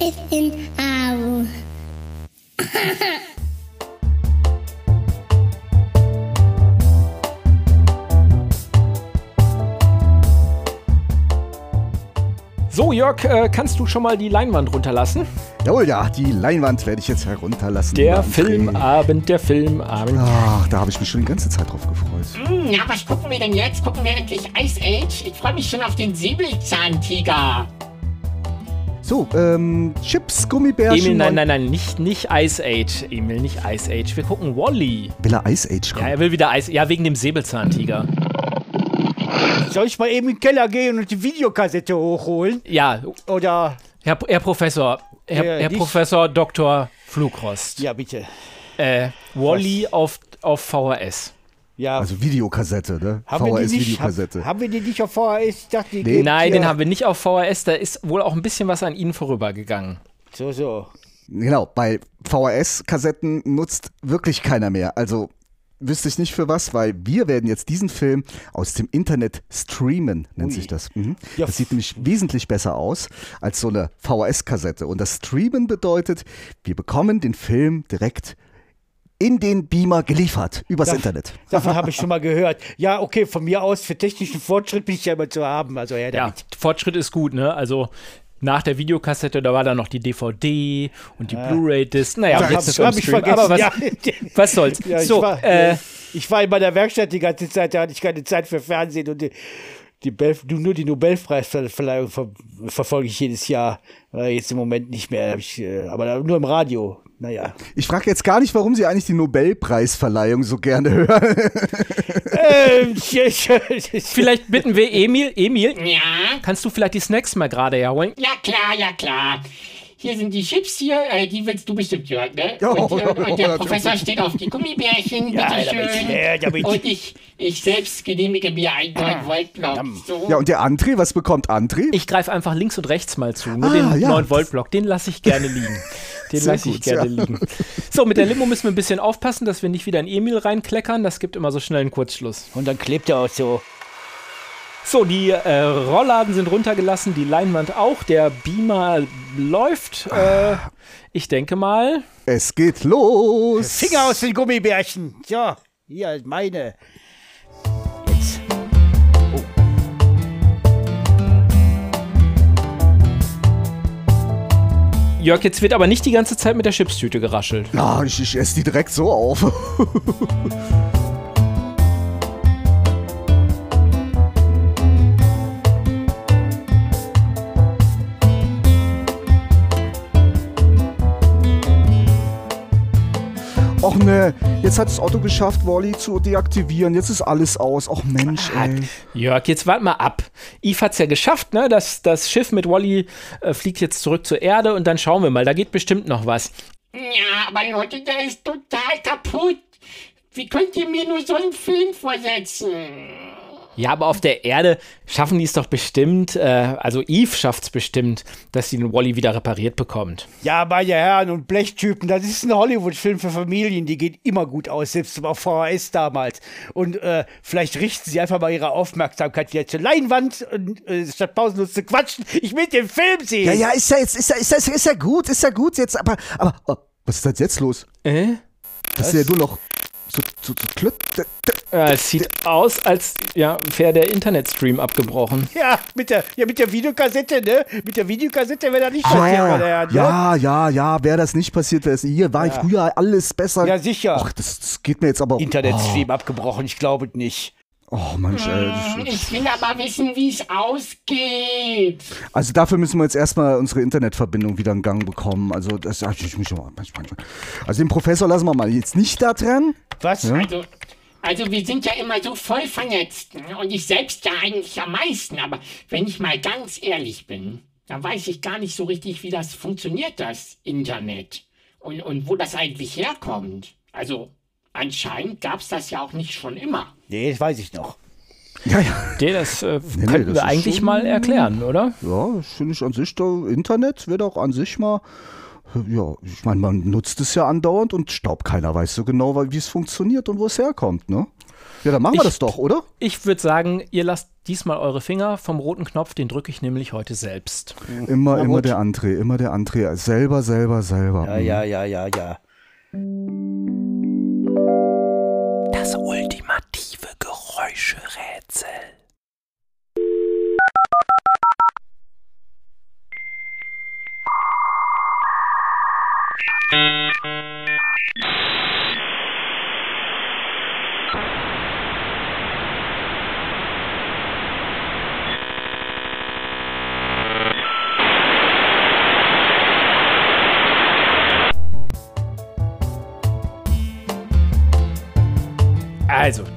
Bin Au. So, Jörg, äh, kannst du schon mal die Leinwand runterlassen? Jawohl, ja, die Leinwand werde ich jetzt herunterlassen. Der. Filmabend, der Filmabend. Ach, da habe ich mich schon die ganze Zeit drauf gefreut. Hm, ja, was gucken wir denn jetzt? Gucken wir endlich Ice Age? Ich freue mich schon auf den Säbelzahntiger. So, ähm, Chips, Gummibärchen. Emil, nein, nein, nein, nicht, nicht Ice Age. Emil, nicht Ice Age. Wir gucken Wally. Will er Ice Age Ja, kommen? er will wieder Ice. Ja, wegen dem Säbelzahntiger. Soll ich mal eben in den Keller gehen und die Videokassette hochholen? Ja, Oder. Herr, Herr Professor, Herr, Ja, Herr Professor Dr. Flugrost. Ja, bitte. Äh, Wally auf, auf VHS. Ja. Also Videokassette, ne? VHS-Videokassette. hab, haben wir die nicht auf VHS? Ich dachte, die Nee. Nein, den haben wir nicht auf VHS. Da ist wohl auch ein bisschen was an Ihnen vorübergegangen. So, so. Genau, bei VHS-Kassetten nutzt wirklich keiner mehr. Also wüsste ich nicht für was, weil wir werden jetzt diesen Film aus dem Internet streamen, nennt Ui. sich das. Mhm. Ja, Das sieht nämlich wesentlich besser aus als so eine VHS-Kassette. Und das Streamen bedeutet, wir bekommen den Film direkt in den Beamer geliefert, übers Da- Internet. Davon habe ich schon mal gehört. Ja, okay, von mir aus, für technischen Fortschritt bin ich ja immer zu haben. Also, ja, Ja. Fortschritt ist gut, ne? Also nach der Videokassette, da war dann noch die DVD und die Blu-ray-Disc. Naja, und jetzt hab- ist es hab ich vergessen, Aber was, ja. was soll's? Ja, ich, so, war, äh, ich war in meiner Werkstatt die ganze Zeit, da hatte ich keine Zeit für Fernsehen und die, die Belf, nur die Nobelpreisverleihung ver, verfolge ich jedes Jahr. Äh, jetzt im Moment nicht mehr, hab ich, äh, aber nur im Radio. Naja. Ich frage jetzt gar nicht, warum Sie eigentlich die Nobelpreisverleihung so gerne hören. ähm, vielleicht bitten wir Emil. Emil, Ja? kannst du vielleicht die Snacks mal gerade herholen? Ja, klar, ja, klar. Hier sind die Chips hier, äh, die willst du bestimmt, Jörg, ne? Ja, und, äh, und der. Professor steht auf die Gummibärchen, Ja, bitteschön. damit, ja, damit. Und ich, ich selbst genehmige mir einen neuen Voltblock. So. ja, und der André, was bekommt André? Ich greife einfach links und rechts mal zu. Nur Ah, den ja. 9-Volt-Block, den lasse ich gerne liegen. Den lasse ich gerne ja. liegen. So, mit der Limo müssen wir ein bisschen aufpassen, dass wir nicht wieder in Emil reinkleckern. Das gibt immer so schnell einen Kurzschluss. Und dann klebt er auch so. So, die äh, Rollladen sind runtergelassen, die Leinwand auch, der Beamer läuft. Äh, ich denke mal. Es geht los. Finger aus den Gummibärchen. Ja, hier, meine. Jörg, jetzt wird aber nicht die ganze Zeit mit der Chipstüte geraschelt. Ja, ich, ich esse die direkt so auf. Ne, jetzt hat das Otto geschafft, Wally zu deaktivieren. Jetzt ist alles aus. Och Mensch, ey. Jörg, jetzt wart mal ab. Eve hat's ja geschafft, ne? Das, das Schiff mit Wally äh, fliegt jetzt zurück zur Erde und dann schauen wir mal. Da geht bestimmt noch was. Ja, aber Leute, der ist total kaputt. Wie könnt ihr mir nur so einen Film vorsetzen? Ja, aber auf der Erde schaffen die es doch bestimmt, äh, also Eve schafft's bestimmt, dass sie den Wally wieder repariert bekommt. Ja, meine Herren und Blechtypen, das ist ein Hollywood-Film für Familien, die geht immer gut aus, selbst auf VHS damals. Und äh, vielleicht richten sie einfach mal ihre Aufmerksamkeit wieder zur Leinwand und äh, statt pausenlos zu quatschen, ich will den Film sehen. Ja, ja, ist ja jetzt, ist ja, ist ja, ist ja gut, ist ja gut jetzt, aber, aber, oh, was ist denn jetzt los? Äh? Das ist ja nur noch so, so, so klütt. Äh, es sieht aus, als ja, wäre der Internetstream abgebrochen. Ja, mit der, ja, mit der Videokassette, ne? Mit der Videokassette wäre das nicht passiert, meine Herren. ne? ja, ja, ja, wäre das nicht passiert, wäre es hier war früher alles besser. Ja, sicher. Ach, das, das geht mir jetzt aber. Internetstream abgebrochen, ich glaube nicht. Oh, Mensch, ey. das- Ich will aber wissen, wie es ausgeht. Also dafür müssen wir jetzt erstmal unsere Internetverbindung wieder in Gang bekommen. Also das ich muss schon. Also den Professor lassen wir mal jetzt nicht da dran. Was? Also, also wir sind ja immer so voll vernetzt. ne? Und ich selbst ja eigentlich am meisten. Aber wenn ich mal ganz ehrlich bin, da weiß ich gar nicht so richtig, wie das funktioniert, das Internet. Und, und wo das eigentlich herkommt. Also anscheinend gab es das ja auch nicht schon immer. Nee, das weiß ich noch. Ja, ja. Nee, das äh, nee, könnten das wir eigentlich schon- mal erklären, oder? Ja, das finde ich an sich, da, Internet wird auch an sich mal, ja, ich meine, man nutzt es ja andauernd und staubt keiner weiß so genau, wie es funktioniert und wo es herkommt, ne? Ja, dann machen wir Ich- das doch, oder? Ich würde sagen, ihr lasst diesmal eure Finger vom roten Knopf, den drücke ich nämlich heute selbst. Immer, Na immer gut. der André, immer der André. Selber, selber, selber. Ja, ja, ja, ja, ja. Das ultimative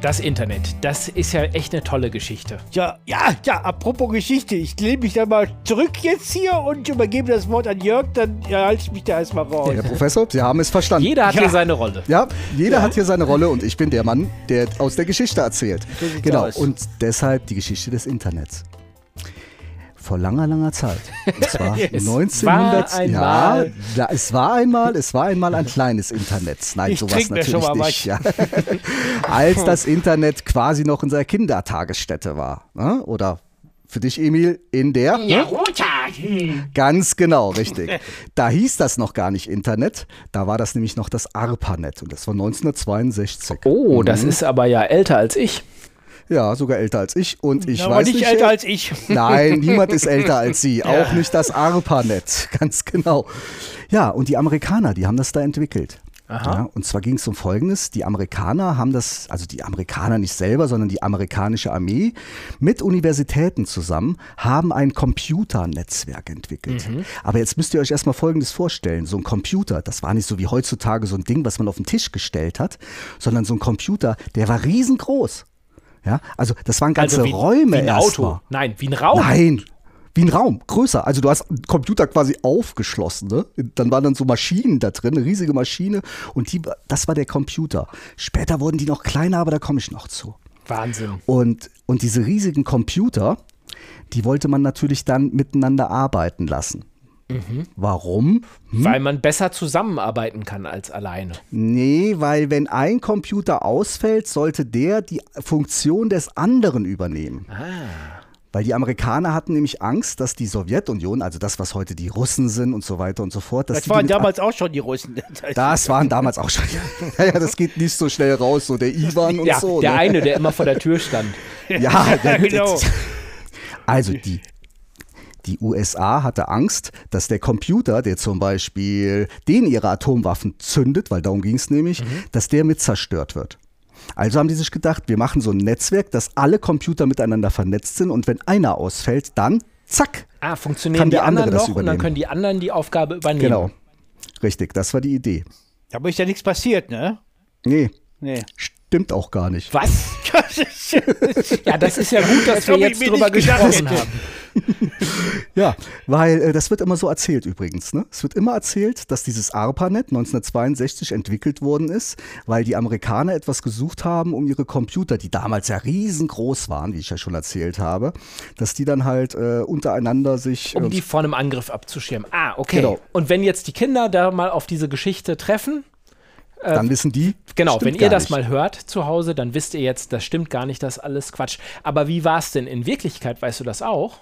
das Internet, das ist ja echt eine tolle Geschichte. Ja, ja, ja, apropos Geschichte. Ich lehne mich da mal zurück jetzt hier und übergebe das Wort an Jörg, dann ja, halte ich mich da erstmal raus. Herr Professor, Sie haben es verstanden. Jeder hat Ja. hier seine Rolle. Ja, jeder hat hier seine Rolle und ich bin der Mann, der aus der Geschichte erzählt. So Genau, aus. und deshalb die Geschichte des Internets. Vor langer, langer Zeit. Und zwar Es 1900. war einmal- ja, ja, es war einmal, es war einmal ein kleines Internet. Nein, Ich sowas natürlich schon mal nicht. Ja. Als das Internet quasi noch in seiner Kindertagesstätte war. Ne? Oder für dich, Emil, in der? Ja. Ganz genau, richtig. Da hieß das noch gar nicht Internet, da war das nämlich noch das ARPANET und das war 1962. Oh, das ist aber ja älter als ich. Ja, sogar älter als ich und ich Aber weiß nicht nicht. älter als ich. Nein, niemand ist älter als sie, auch nicht das ARPANET, ganz genau. Ja, und die Amerikaner, die haben das da entwickelt. Ja, und zwar ging es um Folgendes. Die Amerikaner haben das, also die Amerikaner nicht selber, sondern die amerikanische Armee mit Universitäten zusammen haben ein Computernetzwerk entwickelt. Aber jetzt müsst ihr euch erstmal Folgendes vorstellen. So ein Computer, das war nicht so wie heutzutage so ein Ding, was man auf den Tisch gestellt hat, sondern so ein Computer, der war riesengroß. Ja, also das waren ganze Also wie, Räume wie ein. Auto. Nein, wie ein Raum. Nein, wie ein Raum, größer. Also du hast einen Computer quasi aufgeschlossen. Ne? Dann waren dann so Maschinen da drin, eine riesige Maschine. Und die, das war der Computer. Später wurden die noch kleiner, aber da komme ich noch zu. Wahnsinn. Und, und diese riesigen Computer, die wollte man natürlich dann miteinander arbeiten lassen. Warum? Weil man besser zusammenarbeiten kann als alleine. Nee, weil wenn ein Computer ausfällt, sollte der die Funktion des anderen übernehmen. Weil die Amerikaner hatten nämlich Angst, dass die Sowjetunion, also das, was heute die Russen sind und so weiter und so fort, dass Das die waren damals auch schon die Russen. Das waren damals auch schon. Ja, ja, das geht nicht so schnell raus, so der Ivan und Ja, so. der ne? eine, der immer vor der Tür stand. Ja, der, genau. Also die, die USA hatte Angst, dass der Computer, der zum Beispiel den ihre Atomwaffen zündet, weil darum ging es nämlich, dass der mit zerstört wird. Also haben die sich gedacht, wir machen so ein Netzwerk, dass alle Computer miteinander vernetzt sind und wenn einer ausfällt, dann zack. Ah, funktionieren Kann die der andere anderen das noch und dann können die anderen die Aufgabe übernehmen. Genau. Richtig, das war die Idee. Da ist ja nichts passiert, ne? Nee, Nee. Stimmt auch gar nicht. Was? Ja, das ist ja gut, dass Das wir jetzt drüber gesprochen haben. Ja, weil äh, das wird immer so erzählt übrigens. Ne? Es wird immer erzählt, dass dieses ARPANET 1962 entwickelt worden ist, weil die Amerikaner etwas gesucht haben, um ihre Computer, die damals ja riesengroß waren, wie ich ja schon erzählt habe, dass die dann halt äh, untereinander sich. Um äh, die vor einem Angriff abzuschirmen. Ah, okay. Genau. Und wenn jetzt die Kinder da mal auf diese Geschichte treffen, dann wissen die. genau, wenn ihr das nicht. mal hört zu Hause, dann wisst ihr jetzt, das stimmt gar nicht, das ist alles Quatsch. Aber wie war es denn in Wirklichkeit? Weißt du das auch?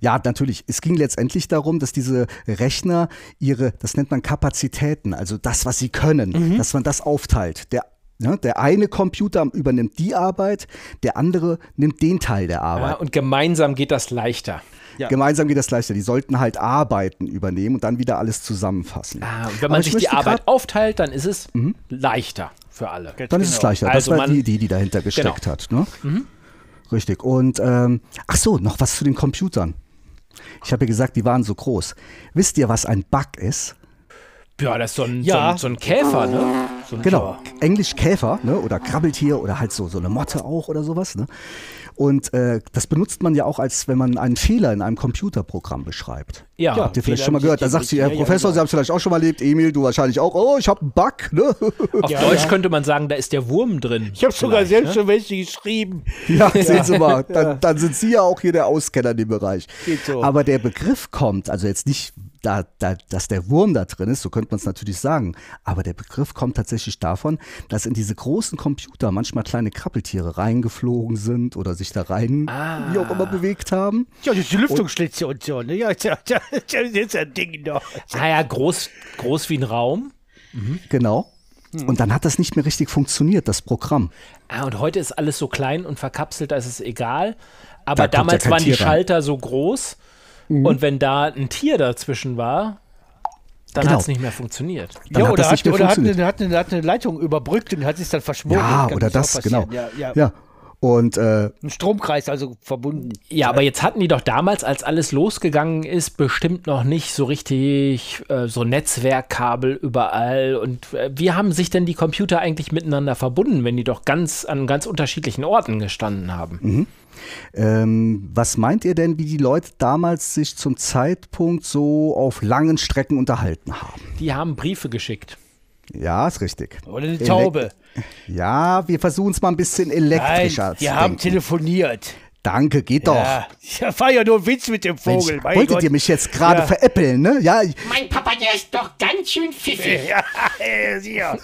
Ja, natürlich. Es ging letztendlich darum, dass diese Rechner ihre, das nennt man Kapazitäten, also das, was sie können, Mhm. dass man das aufteilt. Der, ne, der eine Computer übernimmt die Arbeit, der andere nimmt den Teil der Ja, Arbeit. und gemeinsam geht das leichter. Ja. Gemeinsam geht das leichter. Die sollten halt Arbeiten übernehmen und dann wieder alles zusammenfassen. Ah, und wenn man ich sich die Arbeit aufteilt, dann ist es leichter für alle. Dann ist es leichter. Das Also war man- die Idee, die dahinter gesteckt Genau. hat. Ne? Richtig. Und ähm, ach so, noch was zu den Computern. Ich habe ja gesagt, die waren so groß. Wisst ihr, was ein Bug ist? Ja, das ist so ein, Ja. so ein, so ein Käfer, ne? Genau, Englisch Käfer ne? oder Krabbeltier oder halt so, so eine Motte auch oder sowas. Ne? Und äh, das benutzt man ja auch, als wenn man einen Fehler in einem Computerprogramm beschreibt. Ja. Habt ihr vielleicht Fehler schon mal gehört? Da sagt sie, Herr richtig. Ja, ja, Professor, genau. Sie haben es vielleicht auch schon mal erlebt, Emil, du wahrscheinlich auch. Oh, ich habe einen Bug. Ne? Auf Deutsch könnte man sagen, da ist der Wurm drin. Ich habe sogar selbst ne? schon welche geschrieben. Ja, sehen Sie mal, dann, dann sind Sie ja auch hier der Auskenner in dem Bereich. Geht so. Aber der Begriff kommt, also jetzt nicht, da, da, dass der Wurm da drin ist, so könnte man es natürlich sagen, aber der Begriff kommt tatsächlich davon, dass in diese großen Computer manchmal kleine Krabbeltiere reingeflogen sind oder sich da rein, wie auch immer, bewegt haben. Ja, das ist die Lüftungsschlitze und so. Ne? Ja, das ist ein Ding noch. Ah ja, groß, groß wie ein Raum. Genau. Hm. Und dann hat das nicht mehr richtig funktioniert, das Programm. Ah, und heute ist alles so klein und verkapselt, da ist es egal. Aber Da damals waren die. Mhm. Schalter so groß. Und wenn da ein Tier dazwischen war, dann Genau. hat es nicht mehr funktioniert. Dann ja, hat oder, das hat, oder hat, funktioniert. eine, hat, eine, hat eine Leitung überbrückt und hat sich dann verschmolzen. Ja, oder das, genau. Ja, ja. Ja. Und äh, Ein Stromkreis also verbunden. Ja, aber jetzt hatten die doch damals, als alles losgegangen ist, bestimmt noch nicht so richtig äh, so Netzwerkkabel überall. Und äh, wie haben sich denn die Computer eigentlich miteinander verbunden, wenn die doch ganz an ganz unterschiedlichen Orten gestanden haben? Ähm, was meint ihr denn, wie die Leute damals sich zum Zeitpunkt so auf langen Strecken unterhalten haben? Die haben Briefe geschickt. Ja, ist richtig. Oder eine Elek- Taube. Ja, wir versuchen es mal ein bisschen Nein, elektrischer zu die haben denken. telefoniert. Danke, geht doch. Ja, ja, war ja nur ein Witz mit dem Mensch, Vogel. mein wolltet Gott. ihr mich jetzt gerade Ja. veräppeln, ne? Ja, ich- Mein Papa, der ist doch ganz schön pfiffig. Ja, sicher.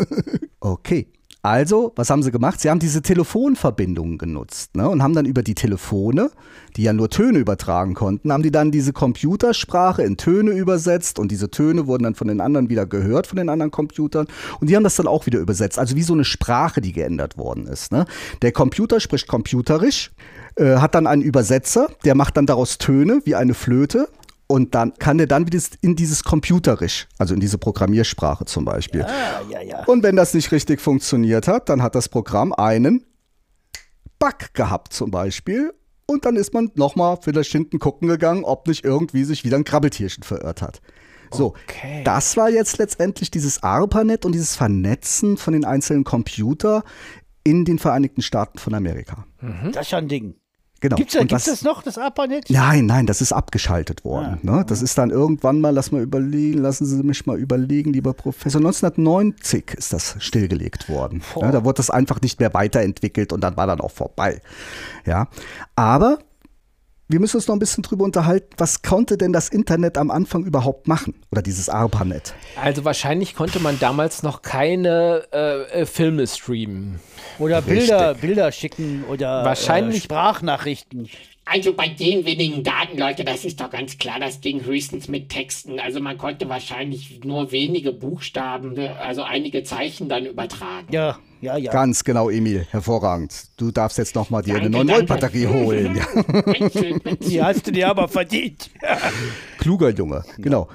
okay. Also, was haben sie gemacht? Sie haben diese Telefonverbindungen genutzt ne? und haben dann über die Telefone, die ja nur Töne übertragen konnten, haben die dann diese Computersprache in Töne übersetzt und diese Töne wurden dann von den anderen wieder gehört, von den anderen Computern und die haben das dann auch wieder übersetzt. Also wie so eine Sprache, die geändert worden ist. Ne? Der Computer spricht computerisch, äh, hat dann einen Übersetzer, der macht dann daraus Töne wie eine Flöte und dann kann der dann wieder in dieses Computerisch, also in diese Programmiersprache zum Beispiel. Ah, ja, ja. Und wenn das nicht richtig funktioniert hat, dann hat das Programm einen Bug gehabt zum Beispiel. Und dann ist man nochmal vielleicht hinten gucken gegangen, ob nicht irgendwie sich wieder ein Krabbeltierchen verirrt hat. So, Okay. das war jetzt letztendlich dieses ARPANET und dieses Vernetzen von den einzelnen Computer in den Vereinigten Staaten von Amerika. Das ist ja ein Ding. Genau. Gibt's was- das noch, das ARPANET? Nein, nein, das ist abgeschaltet worden. Ne? Das ist dann irgendwann mal, lass mal überlegen, lassen Sie mich mal überlegen, lieber Professor. 1990 ist das stillgelegt worden. Ja, da wurde das einfach nicht mehr weiterentwickelt und dann war dann auch vorbei. Ja, aber wir müssen uns noch ein bisschen drüber unterhalten, was konnte denn das Internet am Anfang überhaupt machen? Oder dieses ARPANET? Also wahrscheinlich konnte man damals noch keine äh, äh, Filme streamen. Oder Bilder, Bilder schicken oder Wahrscheinlich- äh, Sprachnachrichten. Also bei den wenigen Daten, Leute, das ist doch ganz klar, das Ding höchstens mit Texten. Also man konnte wahrscheinlich nur wenige Buchstaben, ne, also einige Zeichen dann übertragen. Ja, ja, ja. Ganz genau, Emil, hervorragend. Du darfst jetzt noch mal dir eine Danke, neue danke. Batterie holen. Die hast du dir aber verdient. Kluger Junge, genau.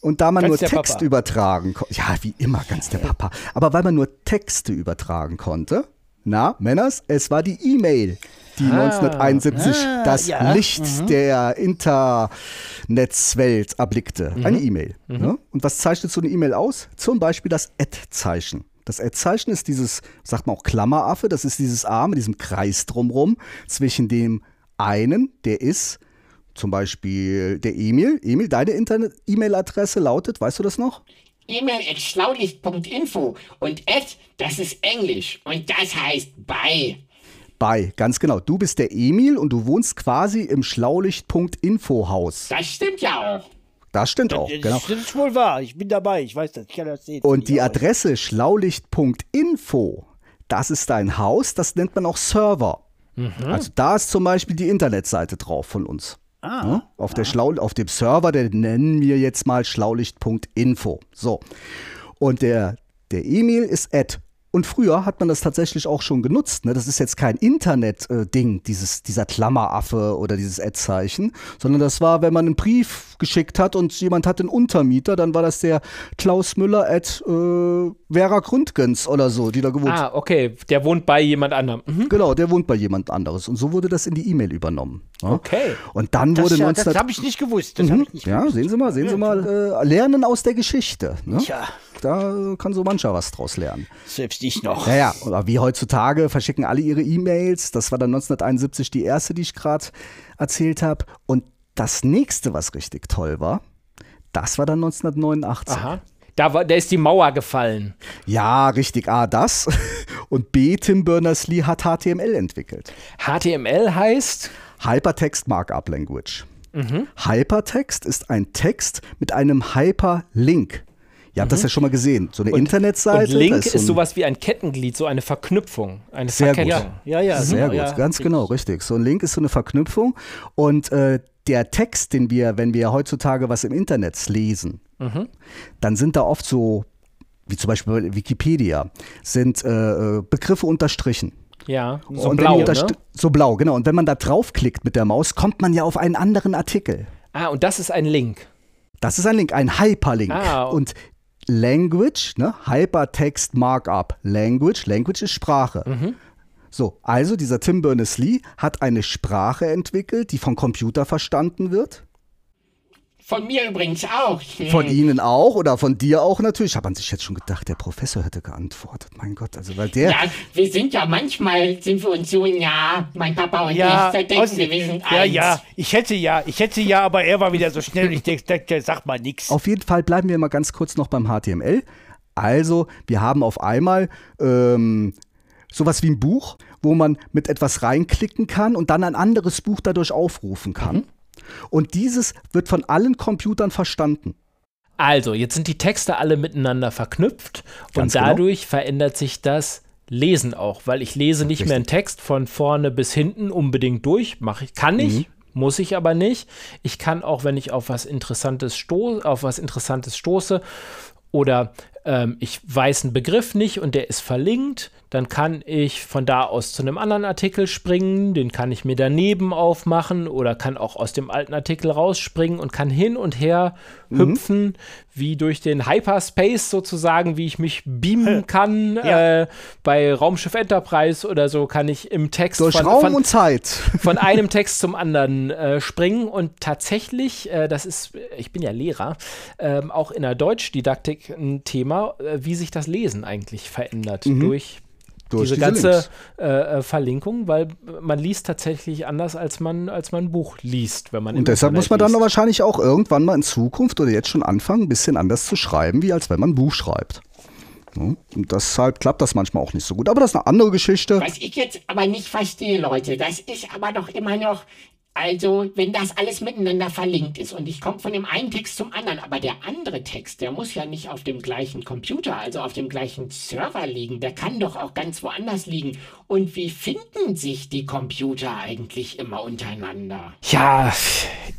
Und da man Ganz nur Text Papa. übertragen konnte, ja, wie immer, ganz der Papa, aber weil man nur Texte übertragen konnte, na, Männers, es war die E-Mail, die 1971 Ah, das ja. Licht der Internetswelt erblickte. Eine E-Mail. Ne? Und was zeichnet so eine E-Mail aus? Zum Beispiel das Ad-Zeichen. Das Ad-Zeichen ist dieses, sagt man auch Klammeraffe, das ist dieses A mit diesem Kreis drumrum zwischen dem einen, der ist zum Beispiel der Emil. Emil, deine Internet-E-Mail-Adresse lautet, weißt du das noch? E-Mail at schlaulicht.info und at, das ist Englisch und das heißt bei. Bei, ganz genau. Du bist der Emil und du wohnst quasi im Schlaulicht.info-Haus. Das stimmt ja auch. Das stimmt auch, Das, genau. das ist wohl wahr. Ich bin dabei. Ich weiß das. Ich kann das sehen. Und die. Adresse schlaulicht.info, das ist dein Haus, das nennt man auch Server. Also da ist zum Beispiel die Internetseite drauf von uns. Ja, auf, der Schlau auf dem Server, den nennen wir jetzt mal schlaulicht.info. So. Und der, der Emil ist at Und früher hat man das tatsächlich auch schon genutzt. Ne? Das ist jetzt kein Internet-Ding, dieses, dieser Klammeraffe oder dieses Ad-Zeichen, sondern das war, wenn man einen Brief geschickt hat und jemand hat einen Untermieter, dann war das der Klaus Müller at äh, Vera Grundgens oder so, die da gewohnt Ah, okay. Der wohnt bei jemand anderem. Mhm. Genau, der wohnt bei jemand anderes. Und so wurde das in die E-Mail übernommen. Ja? Okay. Und dann Das, wurde ja, 19... das habe ich nicht gewusst. Das Mhm. ich nicht Ja, gewusst. sehen Sie mal, sehen Sie mal, äh, lernen aus der Geschichte. Ne? Tja, Da kann so mancher was draus lernen. selbst ich noch. Naja, oder wie heutzutage verschicken alle ihre E-Mails. Das war dann 1971 die erste, die ich gerade erzählt habe. Und das nächste, was richtig toll war, das war dann 1989. Aha. Da, war, da ist die Mauer gefallen. Ja, richtig. A, das. Und B, Tim Berners-Lee hat HTML entwickelt. HTML heißt, Hypertext Markup Language. Hypertext ist ein Text mit einem Hyperlink. Ihr habt das ja schon mal gesehen. So eine Internetseite. und Link ist, so ein- sowas wie ein Kettenglied, so eine Verknüpfung, eine Sehr gut. Verkettung. Ja, ja, Sehr genau, gut, ja, ganz genau, richtig. So ein Link ist so eine Verknüpfung und äh, der Text, den wir, wenn wir heutzutage was im Internet lesen, Mhm. dann sind da oft so, wie zum Beispiel bei Wikipedia, sind äh, äh, Begriffe unterstrichen. Ja, so und blau, ne? So blau, genau. Und wenn man da draufklickt mit der Maus, kommt man ja auf einen anderen Artikel. Ah, und das ist ein Link. Das ist ein Link, ein Hyperlink. Ah. Und Language, ne? Hypertext Markup Language. Language ist Sprache. Mhm. So, also dieser Tim Berners-Lee hat eine Sprache entwickelt, die vom Computer verstanden wird. Von mir übrigens auch. Von Ihnen auch oder von dir auch natürlich. Hat man sich jetzt schon gedacht, der Professor hätte geantwortet. Mein Gott, also weil der. Ja, wir sind ja manchmal, sind wir uns so, ja, mein Papa und Ja, ich, da denken aus- wir, wir sind ja, eins. ja, ich hätte ja, ich hätte ja, aber er war wieder so schnell, ich denke, der sagt mal nichts. Auf jeden Fall bleiben wir mal ganz kurz noch beim HTML. Also, wir haben auf einmal ähm, sowas wie ein Buch, wo man mit etwas reinklicken kann und dann ein anderes Buch dadurch aufrufen kann. Und dieses wird von allen Computern verstanden. Also, jetzt sind die Texte alle miteinander verknüpft Ganz und genau. dadurch verändert sich das Lesen auch, weil ich lese nicht mehr einen Text von vorne bis hinten unbedingt durch. Mach ich, kann ich, Mhm. muss ich aber nicht. Ich kann auch, wenn ich auf was Interessantes sto auf was Interessantes stoße oder ähm, ich weiß einen Begriff nicht und der ist verlinkt, dann kann ich von da aus zu einem anderen Artikel springen, den kann ich mir daneben aufmachen oder kann auch aus dem alten Artikel rausspringen und kann hin und her Mhm. hüpfen, wie durch den Hyperspace sozusagen, wie ich mich beamen kann. Ja. Äh, bei Raumschiff Enterprise oder so kann ich im Text Durch von, Raum von, und Zeit. von einem Text zum anderen äh, springen und tatsächlich, äh, das ist, ich bin ja Lehrer, ähm, auch in der Deutschdidaktik ein Thema, äh, wie sich das Lesen eigentlich verändert Mhm. Durch diese, diese ganze äh, äh, Verlinkung, weil man liest tatsächlich anders, als man, als man ein Buch liest, wenn man Und deshalb Internet muss man dann liest. wahrscheinlich auch irgendwann mal in Zukunft oder jetzt schon anfangen, ein bisschen anders zu schreiben, wie als wenn man ein Buch schreibt. Und deshalb klappt das manchmal auch nicht so gut. Aber das ist eine andere Geschichte. Was ich jetzt aber nicht verstehe, Leute, das ist aber doch immer noch, also wenn das alles miteinander verlinkt ist und ich komme von dem einen Text zum anderen, aber der andere Text, der muss ja nicht auf dem gleichen Computer, also auf dem gleichen Server liegen, der kann doch auch ganz woanders liegen. Und wie finden sich die Computer eigentlich immer untereinander? Ja,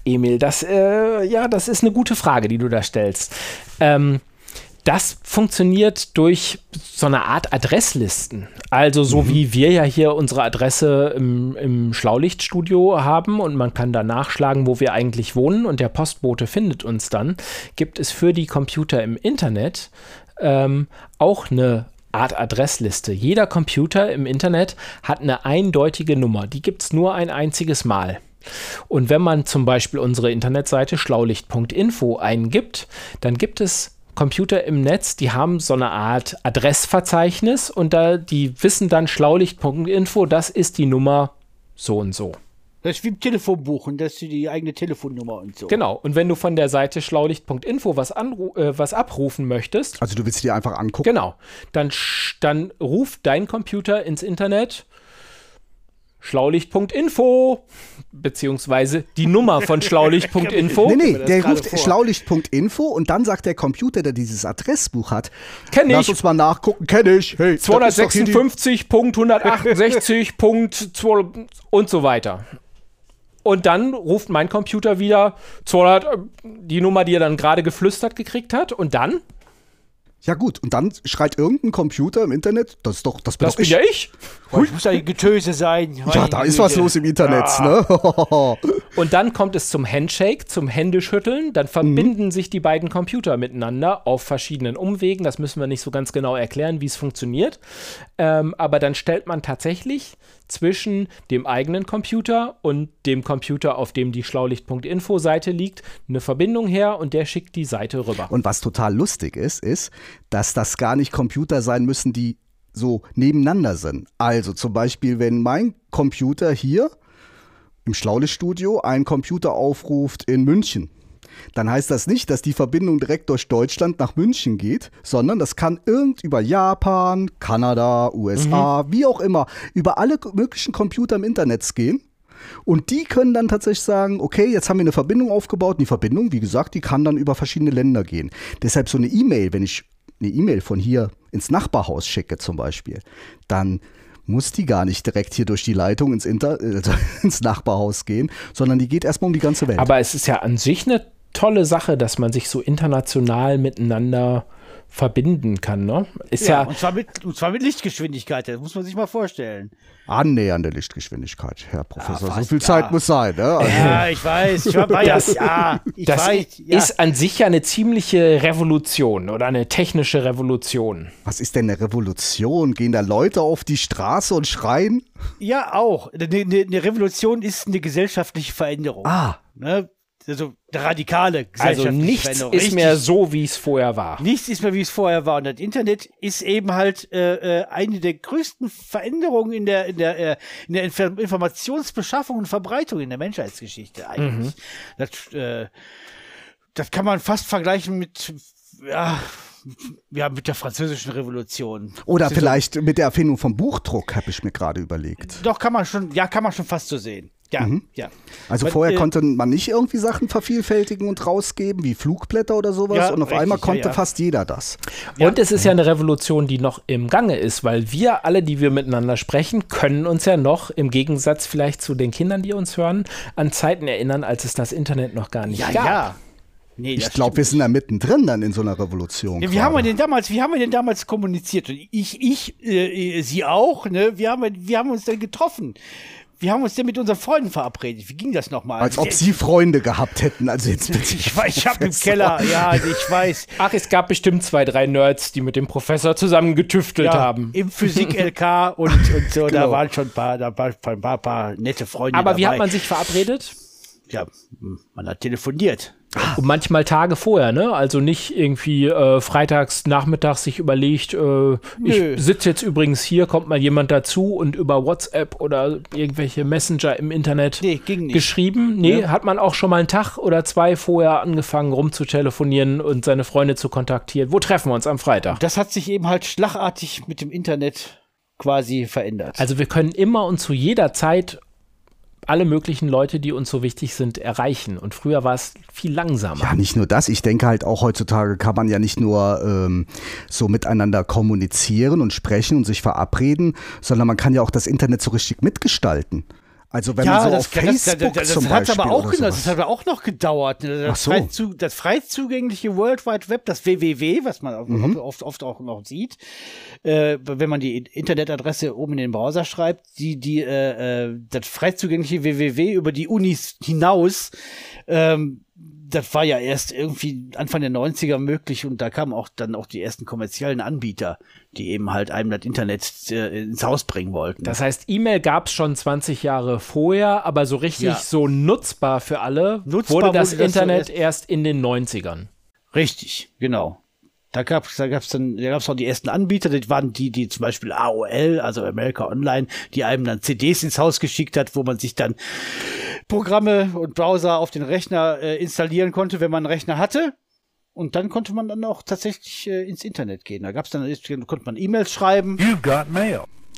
Emil, das, äh, ja, das ist eine gute Frage, die du da stellst. Ähm, das funktioniert durch so eine Art Adresslisten. Also so wie wir ja hier unsere Adresse im, im Schlaulichtstudio haben und man kann da nachschlagen, wo wir eigentlich wohnen und der Postbote findet uns dann, gibt es für die Computer im Internet ähm, auch eine Art Adressliste. Jeder Computer im Internet hat eine eindeutige Nummer. Die gibt es nur ein einziges Mal. Und wenn man zum Beispiel unsere Internetseite schlaulicht.info eingibt, dann gibt es Computer im Netz, die haben so eine Art Adressverzeichnis und da die wissen dann schlaulicht.info, das ist die Nummer so und so. Das ist wie im Telefonbuch und das ist die eigene Telefonnummer und so. Genau. Und wenn du von der Seite schlaulicht.info was, äh, was abrufen möchtest, Also du willst dir einfach angucken. Genau. Dann, dann ruft dein Computer ins Internet schlaulicht.info beziehungsweise die Nummer von schlaulicht.info. Nee, nee, der ruft schlaulicht.info und dann sagt der Computer, der dieses Adressbuch hat, Kenn lass ich. uns mal nachgucken, kenne ich. Hey, das ist doch hier die- 256.168. und so weiter. Und dann ruft mein Computer wieder 200, äh, die Nummer, die er dann gerade geflüstert gekriegt hat. Und dann? Ja gut, und dann schreit irgendein Computer im Internet, das ist doch, das bin Das doch bin ich. ja ich. Oh, ich muss ein Getöse sein. Ja, da ist was los im Internet, ne? Und dann kommt es zum Handshake, zum Händeschütteln. Dann verbinden sich die beiden Computer miteinander auf verschiedenen Umwegen. Das müssen wir nicht so ganz genau erklären, wie es funktioniert. Ähm, aber dann stellt man tatsächlich zwischen dem eigenen Computer und dem Computer, auf dem die Schlaulicht.info-Seite liegt, eine Verbindung her und der schickt die Seite rüber. Und was total lustig ist, ist, dass das gar nicht Computer sein müssen, die so nebeneinander sind. Also zum Beispiel, wenn mein Computer hier im Schlaulichtstudio einen Computer aufruft in München, dann heißt das nicht, dass die Verbindung direkt durch Deutschland nach München geht, sondern das kann irgend über Japan, Kanada, USA, wie auch immer, über alle möglichen Computer im Internet gehen. Und die können dann tatsächlich sagen, okay, jetzt haben wir eine Verbindung aufgebaut. Und die Verbindung, wie gesagt, die kann dann über verschiedene Länder gehen. Deshalb so eine E-Mail, wenn ich eine E-Mail von hier ins Nachbarhaus schicke zum Beispiel, dann muss die gar nicht direkt hier durch die Leitung ins, Inter äh, ins Nachbarhaus gehen, sondern die geht erstmal um die ganze Welt. Aber es ist ja an sich eine tolle Sache, dass man sich so international miteinander verbinden kann. Ne? Ist Ja, ja, und, zwar mit, und zwar mit Lichtgeschwindigkeit, das muss man sich mal vorstellen. Annähernde Lichtgeschwindigkeit, Herr Professor. so fast, viel ja. Zeit muss sein. Ne? Also, Ja, ich weiß, ich war, war ja, ja, ich das weiß, ja. ist an sich ja eine ziemliche Revolution oder eine technische Revolution. Was ist denn eine Revolution? Gehen da Leute auf die Straße und schreien? Ja, auch. Eine, eine, eine Revolution ist eine gesellschaftliche Veränderung. Ah. Ne? Also radikale Also gesellschaftliche nichts Veränderung. ist mehr so, wie es vorher war. Nichts ist mehr, wie es vorher war. Und das Internet ist eben halt äh, äh, eine der größten Veränderungen in der, in der, äh, in der Inf Informationsbeschaffung und Verbreitung in der Menschheitsgeschichte eigentlich. Das, äh, das kann man fast vergleichen mit, ja, ja, mit der französischen Revolution. Oder vielleicht mit der Erfindung vom Buchdruck, habe ich mir gerade überlegt. Doch, kann man schon, ja, kann man schon fast so sehen. Ja, ja. Also Aber, vorher äh, konnte man nicht irgendwie Sachen vervielfältigen und rausgeben, wie Flugblätter oder sowas. Ja, und auf richtig, einmal ja, konnte ja. fast jeder das. Und es ist ja eine Revolution, die noch im Gange ist, weil wir alle, die wir miteinander sprechen, können uns ja noch, im Gegensatz vielleicht zu den Kindern, die uns hören, an Zeiten erinnern, als es das Internet noch gar nicht Ja, gab. ja. Nee, Ich glaube, wir sind da mittendrin dann in so einer Revolution. Ja, wie haben wir denn damals, wie haben wir denn damals kommuniziert? Und ich, ich, äh, Sie auch, ne? Wir haben, wir haben uns dann getroffen. Wir haben uns denn mit unseren Freunden verabredet. Wie ging das nochmal? Als ob Sie Freunde gehabt hätten. Also jetzt bitte. Ich weiß, ich hab im Keller, ja, ich weiß. Ach, es gab bestimmt zwei, drei Nerds, die mit dem Professor zusammen getüftelt Ja, haben. Im Physik-LK und, und so, da Genau. waren schon ein paar, da waren ein paar, paar nette Freunde. Aber wie dabei. hat man sich verabredet? Ja, man hat telefoniert. Und manchmal Tage vorher, ne? Also nicht irgendwie äh, freitags nachmittags sich überlegt, äh, ich sitze jetzt übrigens hier, kommt mal jemand dazu und über WhatsApp oder irgendwelche Messenger im Internet Nee, ging nicht. geschrieben. Nee, hat man auch schon mal einen Tag oder zwei vorher angefangen rumzutelefonieren und seine Freunde zu kontaktieren. Wo treffen wir uns am Freitag? Das hat sich eben halt schlagartig mit dem Internet quasi verändert. Also wir können immer und zu jeder Zeit alle möglichen Leute, die uns so wichtig sind, erreichen. Und früher war es viel langsamer. Ja, nicht nur das. Ich denke halt auch heutzutage kann man ja nicht nur ähm, so miteinander kommunizieren und sprechen und sich verabreden, sondern man kann ja auch das Internet so richtig mitgestalten. Also wenn man so auf Facebook das, das, zum das hat Beispiel aber auch, genau, das hat aber auch noch gedauert. ne? Das, Ach so. frei das frei zugängliche World Wide Web, das WWW, was man Mhm. oft, oft auch noch sieht, äh, wenn man die Internetadresse oben in den Browser schreibt, die, die, äh, äh, das frei zugängliche WWW über die Unis hinaus, ähm, das war ja erst irgendwie Anfang der 90er möglich und da kamen auch dann auch die ersten kommerziellen Anbieter, die eben halt einem das Internet äh, ins Haus bringen wollten. Das heißt, E-Mail gab es schon 20 Jahre vorher, aber so richtig Ja. so nutzbar für alle Nutzbar wurde das wurde das so Internet erst- erst in den 90ern. Richtig, genau. Da gab es da gab's dann, da gab's auch die ersten Anbieter, das waren die, die zum Beispiel AOL, also America Online, die einem dann CDs ins Haus geschickt hat, wo man sich dann Programme und Browser auf den Rechner äh, installieren konnte, wenn man einen Rechner hatte. Und dann konnte man dann auch tatsächlich äh, ins Internet gehen. Da gab's dann, konnte man E-Mails schreiben.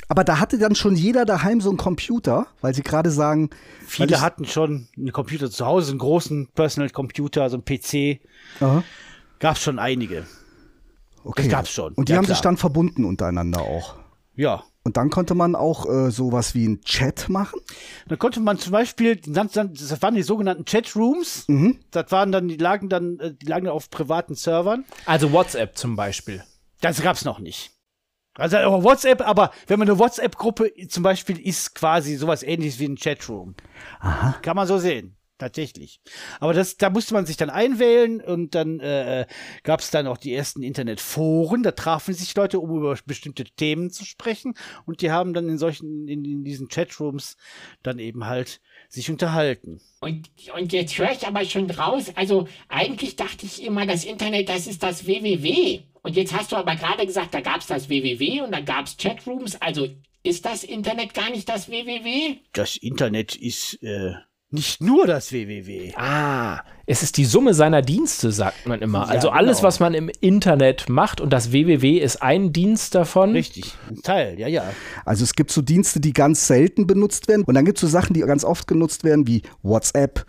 Aber da hatte dann schon jeder daheim so einen Computer, weil sie gerade sagen, Viele hatten schon einen Computer zu Hause, einen großen Personal Computer, so einen PC. Aha. Gab's schon einige. Okay. das gab's schon. Und die Ja, haben klar. sich dann verbunden untereinander auch. Ja, Und dann konnte man auch äh, sowas wie einen Chat machen. Dann konnte man zum Beispiel, das waren die sogenannten Chatrooms. Das waren dann, die lagen dann, äh, die lagen auf privaten Servern. Also WhatsApp zum Beispiel. Das gab's noch nicht. Also WhatsApp, aber wenn man eine WhatsApp-Gruppe zum Beispiel ist, quasi sowas ähnliches wie ein Chatroom. Aha. Kann man so sehen. Tatsächlich. Aber das, da musste man sich dann einwählen und dann äh, gab es dann auch die ersten Internetforen. Da trafen sich Leute, um über bestimmte Themen zu sprechen. Und die haben dann in solchen, in, in diesen Chatrooms dann eben halt sich unterhalten. Und, und jetzt höre ich aber schon raus, also eigentlich dachte ich immer, das Internet, das ist das WWW. Und jetzt hast du aber gerade gesagt, da gab es das WWW und dann gab es Chatrooms. Also ist das Internet gar nicht das WWW? Das Internet ist äh, nicht nur das WWW. Ah, es ist die Summe seiner Dienste, sagt man immer. Ja, also alles, genau. was man im Internet macht und das WWW ist ein Dienst davon. Richtig, ein Teil, ja, ja. Also es gibt so Dienste, die ganz selten benutzt werden. Und dann gibt es so Sachen, die ganz oft genutzt werden, wie WhatsApp,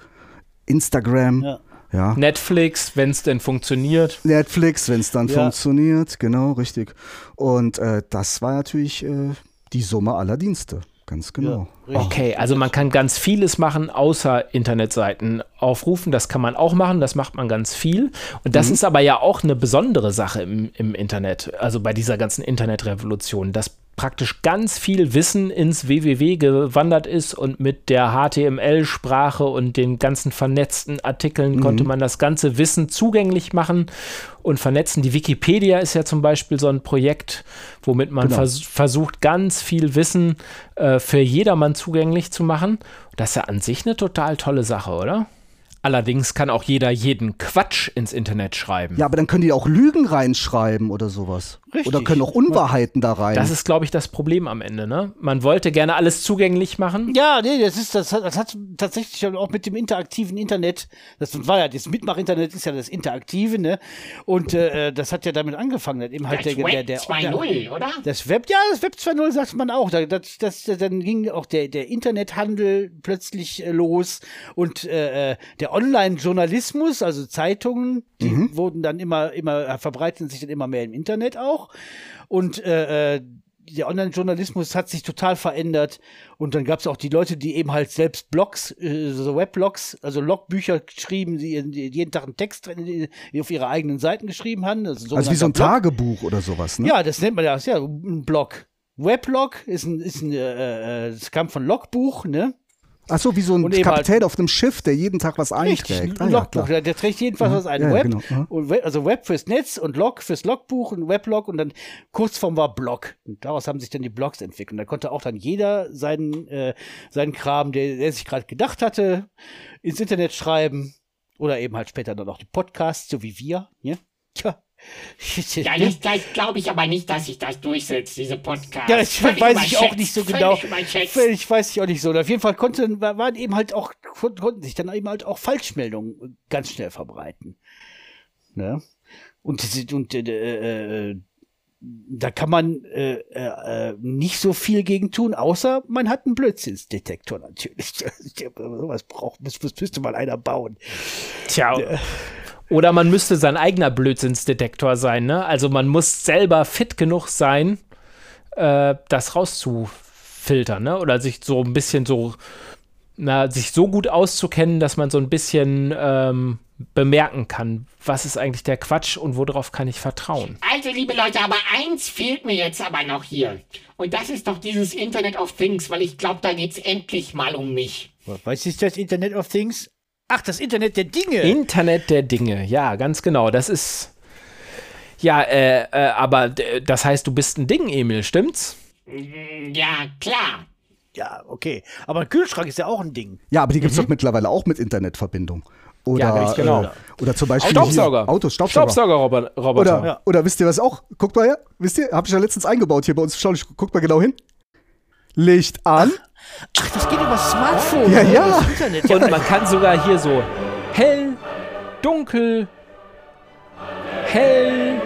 Instagram, Ja. ja. Netflix, wenn es denn funktioniert. Netflix, wenn es dann Ja. funktioniert. Genau, richtig. Und äh, das war natürlich äh, die Summe aller Dienste. Ganz genau. Richtig. Okay, also man kann ganz vieles machen, außer Internetseiten aufrufen. Das kann man auch machen, das macht man ganz viel. Und das ist aber ja auch eine besondere Sache im, im Internet, also bei dieser ganzen Internetrevolution, dass praktisch ganz viel Wissen ins WWW gewandert ist und mit der HTML-Sprache und den ganzen vernetzten Artikeln konnte man das ganze Wissen zugänglich machen und vernetzen. Die Wikipedia ist ja zum Beispiel so ein Projekt, womit man Genau. vers versucht, ganz viel Wissen äh, für jedermann zugänglich zu machen. Das ist ja an sich eine total tolle Sache, oder? Allerdings kann auch jeder jeden Quatsch ins Internet schreiben. Ja, aber dann können die auch Lügen reinschreiben oder sowas. Richtig. Oder können auch Unwahrheiten da rein. Das ist, glaube ich, das Problem am Ende, ne? Man wollte gerne alles zugänglich machen. Ja, nee, das ist, das hat, das hat tatsächlich auch mit dem interaktiven Internet, das war ja, das Mitmach-Internet ist ja das Interaktive, ne? Und äh, das hat ja damit angefangen, eben halt Das der, der, Web der, 2.0, oder? Das Web, ja, das Web 2.0 sagt man auch. Da, das, das, dann ging auch der, der Internethandel plötzlich äh, los und äh, äh, der Online-Journalismus, also Zeitungen, die wurden dann immer, immer, verbreiteten sich dann immer mehr im Internet auch. Und äh, äh, der Online-Journalismus hat sich total verändert. Und dann gab es auch die Leute, die eben halt selbst Blogs, äh, so Weblogs, also Logbücher geschrieben, die, die jeden Tag einen Text drin, die auf ihre eigenen Seiten geschrieben haben. Also, also wie so ein Blog. Tagebuch oder sowas, ne? Ja, das nennt man ja, ja ein Blog. Weblog ist ein, ist ein, äh, äh, das kam von Logbuch, ne? Ach so, wie so ein halt- Kapitän auf einem Schiff, der jeden Tag was einträgt. ein Ah, ja, Logbuch. klar. der, trägt jedenfalls was ein. Ja, ja, Web, genau, ja. und We also Web fürs Netz und Log fürs Logbuch und Weblog und dann Kurzform war Blog. Und daraus haben sich dann die Blogs entwickelt. Und da konnte auch dann jeder seinen, äh, seinen Kram, der, der sich gerade gedacht hatte, ins Internet schreiben. Oder eben halt später dann auch die Podcasts, so wie wir. Ja, Tja. Ja, das, das glaube ich aber nicht, dass sich das durchsetzt, diese Podcasts. Ja, das Völlig weiß ich auch nicht so genau. Völlig weiß ich auch nicht so. Und auf jeden Fall konnten, waren eben halt auch, konnten sich dann eben halt auch Falschmeldungen ganz schnell verbreiten. Ne? Und, und äh, äh, da kann man äh, äh, nicht so viel gegen tun, außer man hat einen Blödsinnsdetektor natürlich. Sowas braucht, das, das müsste mal einer bauen. Tja. Oder man müsste sein eigener Blödsinnsdetektor sein, ne? Also man muss selber fit genug sein, äh, das rauszufiltern, ne? Oder sich so ein bisschen so, na, sich so gut auszukennen, dass man so ein bisschen ähm, bemerken kann, was ist eigentlich der Quatsch und worauf kann ich vertrauen. Also, liebe Leute, aber eins fehlt mir jetzt aber noch hier. Und das ist doch dieses Internet of Things, weil ich glaube, da geht's endlich mal um mich. Was ist das Internet of Things? Ach, das Internet der Dinge. Internet der Dinge, ja, ganz genau. Das ist. Ja, äh, äh, aber das heißt, du bist ein Ding, Emil, stimmt's? Ja, klar. ja, okay. Aber ein Kühlschrank ist ja auch ein Ding. Ja, aber die gibt es doch mittlerweile auch mit Internetverbindung. Oder, Ja, ganz genau. äh, oder zum Beispiel Staubsauger. Hier, Autos, Staubsauger. Staubsaugerroboter. Oder, Ja. oder wisst ihr was auch? Guckt mal her. Wisst ihr? Hab ich ja letztens eingebaut hier bei uns. Schau, guckt mal genau hin. Licht an. Ach, das geht über das Smartphone. Ja, ja. Das Internet. Ja, Und man kann sogar hier so hell, dunkel, hell,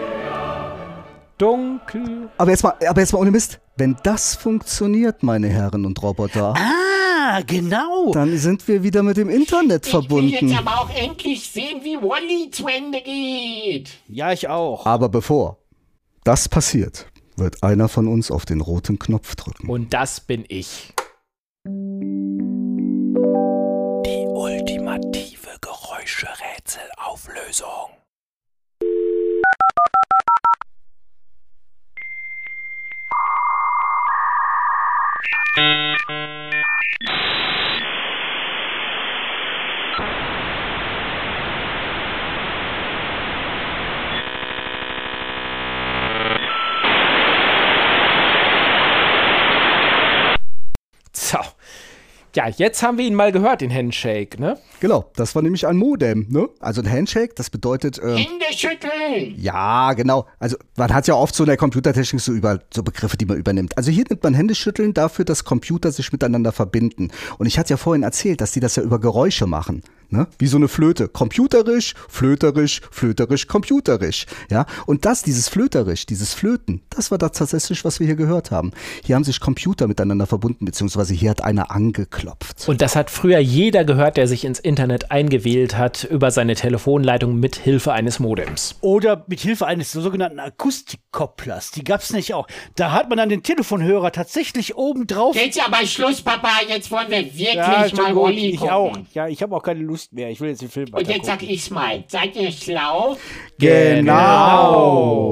dunkel. Aber jetzt mal, aber jetzt mal ohne Mist. Wenn das funktioniert, meine Herren und Roboter, ah, genau. dann sind wir wieder mit dem Internet Ich will verbunden. jetzt aber auch endlich sehen, wie Wally zu Ende geht. Ja, ich auch. Aber bevor das passiert, wird einer von uns auf den roten Knopf drücken. Und das bin ich. Die ultimative Geräuscherätselauflösung. Thank Ja, jetzt haben wir ihn mal gehört, den Handshake, ne? Genau, das war nämlich ein Modem, ne? Also ein Handshake, das bedeutet. Ähm, Hände schütteln. ja, genau. Also man hat ja oft so in der Computertechnik so über so Begriffe, die man übernimmt. Also hier nimmt man Händeschütteln dafür, dass Computer sich miteinander verbinden. Und ich hatte ja vorhin erzählt, dass die das ja über Geräusche machen. Ne? Wie so eine Flöte. Computerisch, flöterisch, flöterisch, computerisch. Ja? Und das, dieses flöterisch, dieses Flöten, das war das tatsächlich, was wir hier gehört haben. Hier haben sich Computer miteinander verbunden, beziehungsweise hier hat einer angeklopft. Und das hat früher jeder gehört, der sich ins Internet eingewählt hat über seine Telefonleitung mit Hilfe eines Modems. Oder mit Hilfe eines sogenannten Akustikkopplers. Die gab's nicht auch. Da hat man dann den Telefonhörer tatsächlich oben drauf. Jetzt aber Schluss, Papa. Jetzt wollen wir wirklich Ja, mal gut. Rolli ich gucken. auch. Ja, ich habe auch keine Lust mehr. Ich will jetzt den Film Und jetzt sag weitergucken. ich's mal. Seid ihr schlau? Genau.